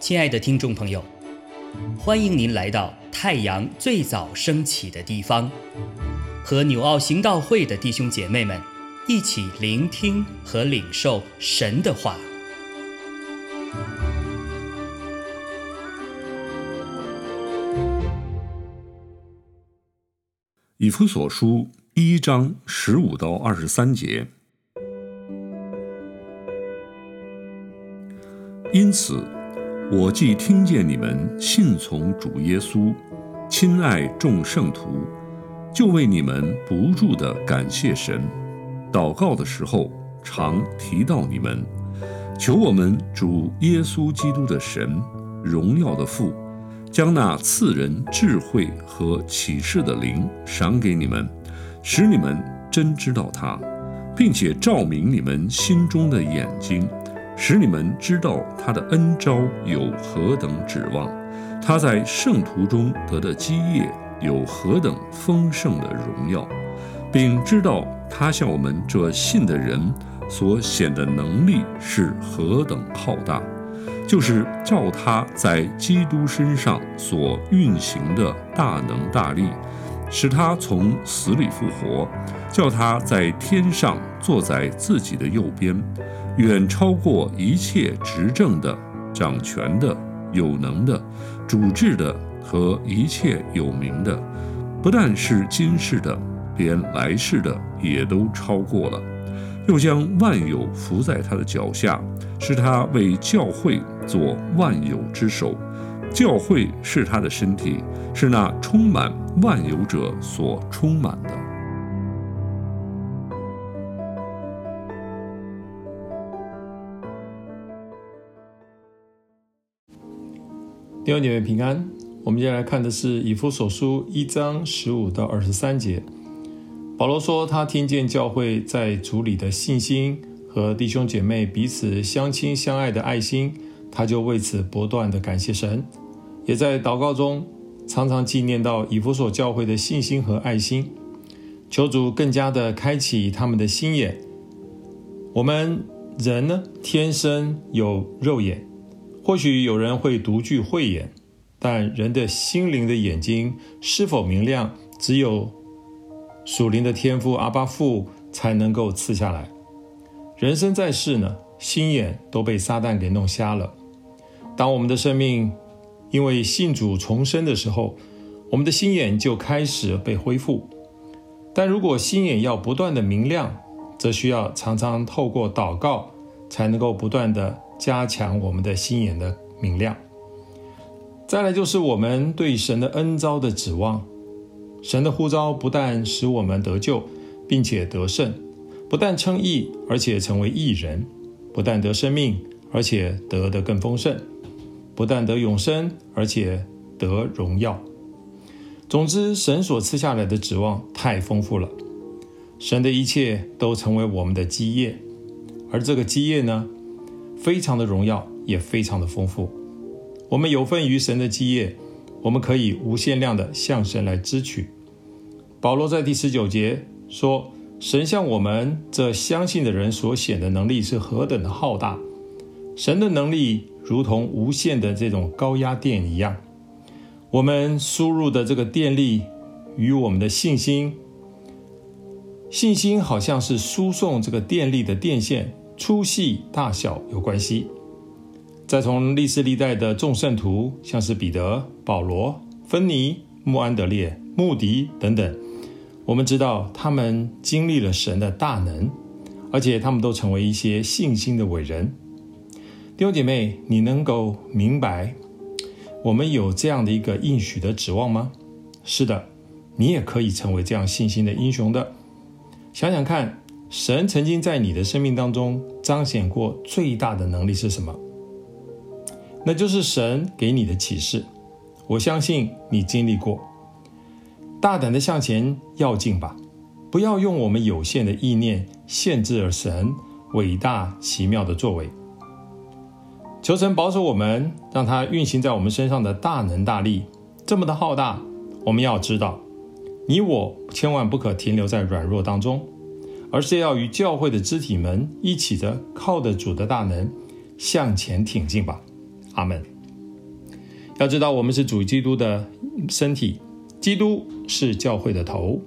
亲爱的听众朋友，欢迎您来到太阳最早升起的地方，和纽奥行道会的弟兄姐妹们一起聆听和领受神的话。以弗所书一章十五到二十三节，因此。我既听见你们信从主耶稣，亲爱众圣徒，就为你们不住的感谢神。祷告的时候，常提到你们，求我们主耶稣基督的神，荣耀的父，将那赐人智慧和启示的灵赏给你们，使你们真知道他，并且照明你们心中的眼睛。使你们知道他的恩招有何等指望，他在圣徒中得的基业有何等丰盛的荣耀，并知道他向我们这信的人所显的能力是何等浩大，就是照他在基督身上所运行的大能大力，使他从死里复活，叫他在天上坐在自己的右边。远超过一切执政的、掌权的、有能的、主治的和一切有名的，不但是今世的，连来世的也都超过了。又将万有伏在他的脚下，使他为教会做万有之首。教会是他的身体，是那充满万有者所充满的。弟兄姐妹平安，我们接下来看的是以弗所书一章十五到二十三节。保罗说，他听见教会在主里的信心和弟兄姐妹彼此相亲相爱的爱心，他就为此不断的感谢神，也在祷告中常常纪念到以弗所教会的信心和爱心，求主更加的开启他们的心眼。我们人呢，天生有肉眼。或许有人会独具慧眼，但人的心灵的眼睛是否明亮，只有属灵的天赋阿巴父才能够赐下来。人生在世呢，心眼都被撒旦给弄瞎了。当我们的生命因为信主重生的时候，我们的心眼就开始被恢复。但如果心眼要不断的明亮，则需要常常透过祷告，才能够不断的。加强我们的心眼的明亮。再来就是我们对神的恩招的指望。神的呼召不但使我们得救，并且得胜；不但称义，而且成为义人；不但得生命，而且得的更丰盛；不但得永生，而且得荣耀。总之，神所赐下来的指望太丰富了。神的一切都成为我们的基业，而这个基业呢？非常的荣耀，也非常的丰富。我们有份于神的基业，我们可以无限量的向神来支取。保罗在第十九节说：“神向我们这相信的人所显的能力是何等的浩大！神的能力如同无限的这种高压电一样。我们输入的这个电力与我们的信心，信心好像是输送这个电力的电线。”粗细大小有关系。再从历史历代的众圣徒，像是彼得、保罗、芬尼、穆安德烈、穆迪等等，我们知道他们经历了神的大能，而且他们都成为一些信心的伟人。弟兄姐妹，你能够明白我们有这样的一个应许的指望吗？是的，你也可以成为这样信心的英雄的。想想看。神曾经在你的生命当中彰显过最大的能力是什么？那就是神给你的启示。我相信你经历过。大胆的向前要进吧，不要用我们有限的意念限制了神伟大奇妙的作为。求神保守我们，让他运行在我们身上的大能大力这么的浩大。我们要知道，你我千万不可停留在软弱当中。而是要与教会的肢体们一起的靠着主的大能向前挺进吧。阿门。要知道，我们是主基督的身体，基督是教会的头，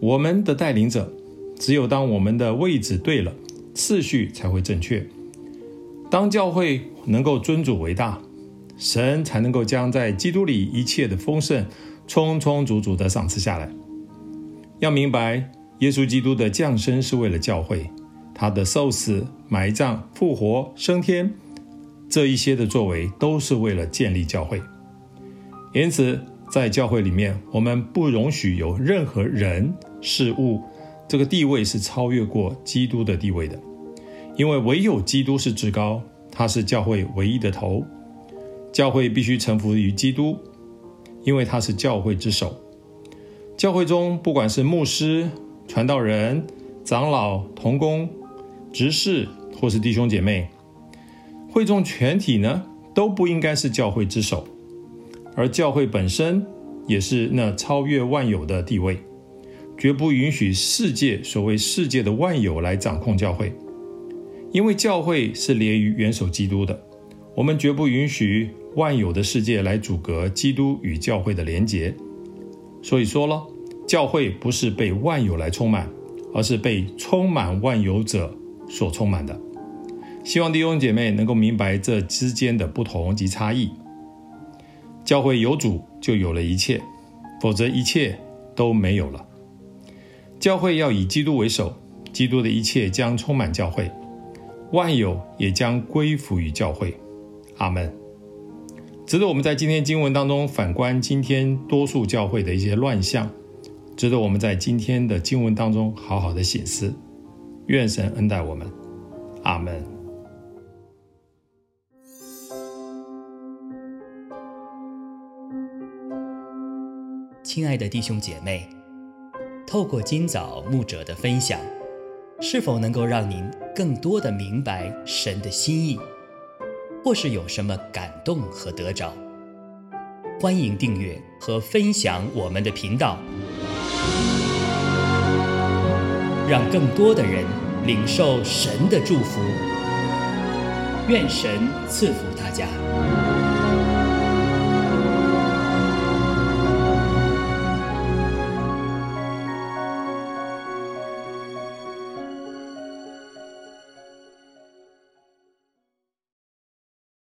我们的带领者。只有当我们的位置对了，次序才会正确。当教会能够尊主为大，神才能够将在基督里一切的丰盛充充足足的赏赐下来。要明白，耶稣基督的降生是为了教会，他的受死、埋葬、复活、升天，这一些的作为都是为了建立教会。因此，在教会里面，我们不容许有任何人事物。这个地位是超越过基督的地位的，因为唯有基督是至高，他是教会唯一的头，教会必须臣服于基督，因为他是教会之首。教会中不管是牧师、传道人、长老、同工、执事，或是弟兄姐妹，会众全体呢，都不应该是教会之首，而教会本身也是那超越万有的地位。绝不允许世界所谓世界的万有来掌控教会，因为教会是连于元首基督的。我们绝不允许万有的世界来阻隔基督与教会的连结。所以说了，教会不是被万有来充满，而是被充满万有者所充满的。希望弟兄姐妹能够明白这之间的不同及差异。教会有主，就有了一切；否则，一切都没有了。教会要以基督为首，基督的一切将充满教会，万有也将归服于教会。阿门。值得我们在今天经文当中反观今天多数教会的一些乱象，值得我们在今天的经文当中好好的醒思。愿神恩待我们。阿门。亲爱的弟兄姐妹。透过今早牧者的分享，是否能够让您更多的明白神的心意，或是有什么感动和得着？欢迎订阅和分享我们的频道，让更多的人领受神的祝福。愿神赐福大家。